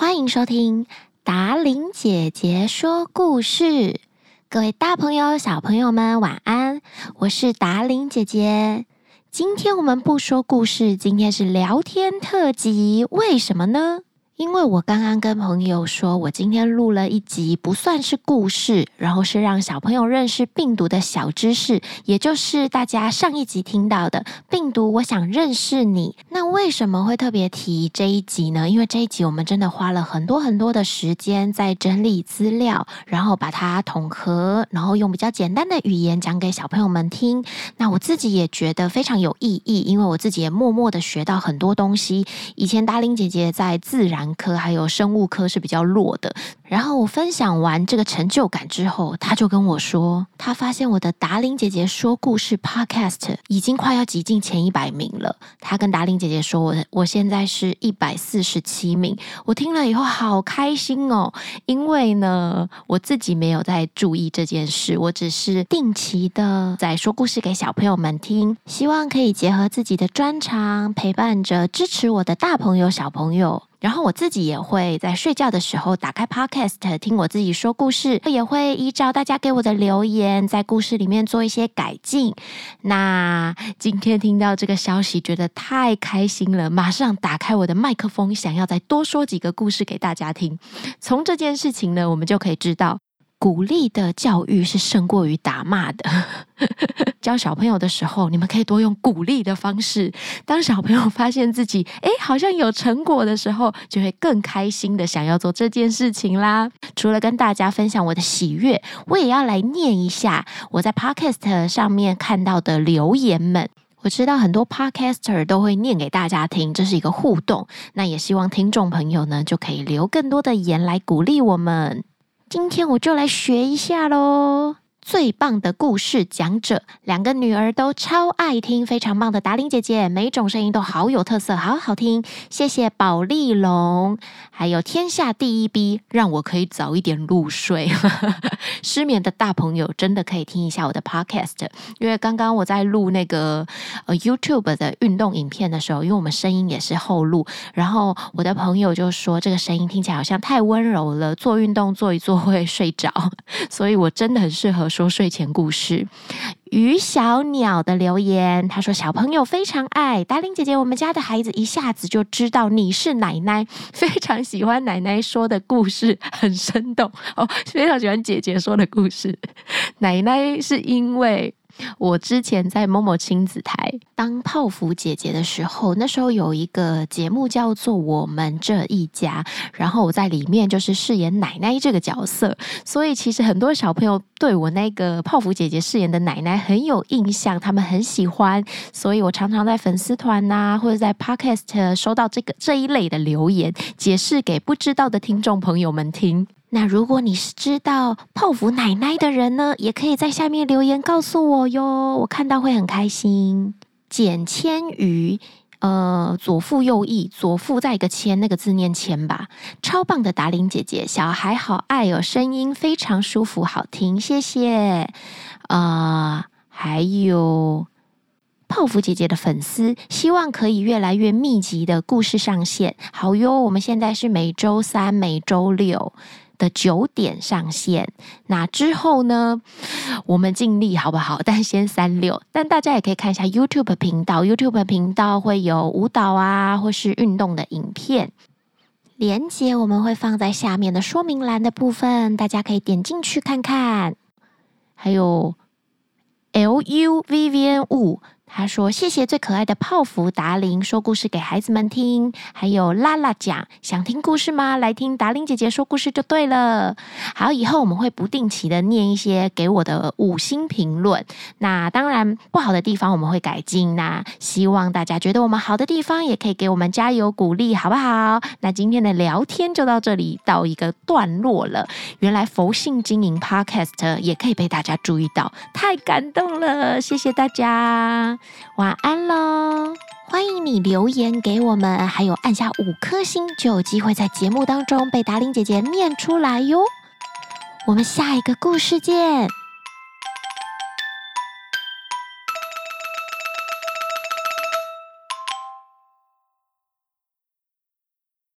欢迎收听达琳姐姐说故事。各位大朋友、小朋友们，晚安！我是达琳姐姐。今天我们不说故事，今天是聊天特辑。为什么呢？因为我刚刚跟朋友说，我今天录了一集不算是故事，然后是让小朋友认识病毒的小知识，也就是大家上一集听到的病毒。我想认识你。那为什么会特别提这一集呢？因为这一集我们真的花了很多很多的时间在整理资料，然后把它统合，然后用比较简单的语言讲给小朋友们听。那我自己也觉得非常有意义，因为我自己也默默的学到很多东西。以前达伶姐姐在自然科还有生物科是比较弱的。然后我分享完这个成就感之后，他就跟我说，他发现我的达伶姐姐说故事 Podcast 已经快要挤进前一百名了。他跟达伶姐姐说，我我现在是一百四十七名。我听了以后好开心哦，因为呢，我自己没有在注意这件事，我只是定期的在说故事给小朋友们听，希望可以结合自己的专长，陪伴着支持我的大朋友小朋友。然后我自己也会在睡觉的时候打开 Podcast 听我自己说故事，也会依照大家给我的留言，在故事里面做一些改进。那今天听到这个消息，觉得太开心了，马上打开我的麦克风，想要再多说几个故事给大家听。从这件事情呢，我们就可以知道。鼓励的教育是胜过于打骂的。教小朋友的时候，你们可以多用鼓励的方式。当小朋友发现自己诶好像有成果的时候，就会更开心的想要做这件事情啦。除了跟大家分享我的喜悦，我也要来念一下我在 Podcast 上面看到的留言们。我知道很多 Podcaster 都会念给大家听，这是一个互动。那也希望听众朋友呢，就可以留更多的言来鼓励我们。今天我就来学一下喽。最棒的故事讲者，两个女儿都超爱听，非常棒的达伶姐姐，每一种声音都好有特色，好好听。谢谢宝丽龙，还有天下第一 B，让我可以早一点入睡。失眠的大朋友真的可以听一下我的 Podcast，因为刚刚我在录那个呃 YouTube 的运动影片的时候，因为我们声音也是后录，然后我的朋友就说这个声音听起来好像太温柔了，做运动做一做会睡着，所以我真的很适合。说睡前故事，于小鸟的留言，他说小朋友非常爱达玲姐姐，我们家的孩子一下子就知道你是奶奶，非常喜欢奶奶说的故事，很生动哦，非常喜欢姐姐说的故事。奶奶是因为。我之前在某某亲子台当泡芙姐姐的时候，那时候有一个节目叫做《我们这一家》，然后我在里面就是饰演奶奶这个角色，所以其实很多小朋友对我那个泡芙姐姐饰演的奶奶很有印象，他们很喜欢，所以我常常在粉丝团呐、或者在 Podcast 收到这个这一类的留言，解释给不知道的听众朋友们听。那如果你是知道泡芙奶奶的人呢，也可以在下面留言告诉我哟，我看到会很开心。简千瑜，呃，左腹右翼，左腹在一个千，那个字念千吧。超棒的达玲姐姐，小孩好爱哦，声音非常舒服，好听，谢谢。啊、呃，还有泡芙姐姐的粉丝，希望可以越来越密集的故事上线。好哟，我们现在是每周三、每周六。的九点上线，那之后呢，我们尽力好不好？但先三六，但大家也可以看一下 YouTube 频道，YouTube 频道会有舞蹈啊，或是运动的影片，连接我们会放在下面的说明栏的部分，大家可以点进去看看。还有 LUVVN 五。他说：“谢谢最可爱的泡芙达伶说故事给孩子们听，还有拉拉讲想听故事吗？来听达伶姐姐说故事就对了。好，以后我们会不定期的念一些给我的五星评论。那当然不好的地方我们会改进。那希望大家觉得我们好的地方也可以给我们加油鼓励，好不好？那今天的聊天就到这里到一个段落了。原来佛性经营 Podcast 也可以被大家注意到，太感动了！谢谢大家。”晚安喽！欢迎你留言给我们，还有按下五颗星，就有机会在节目当中被达令姐姐念出来哟。我们下一个故事见。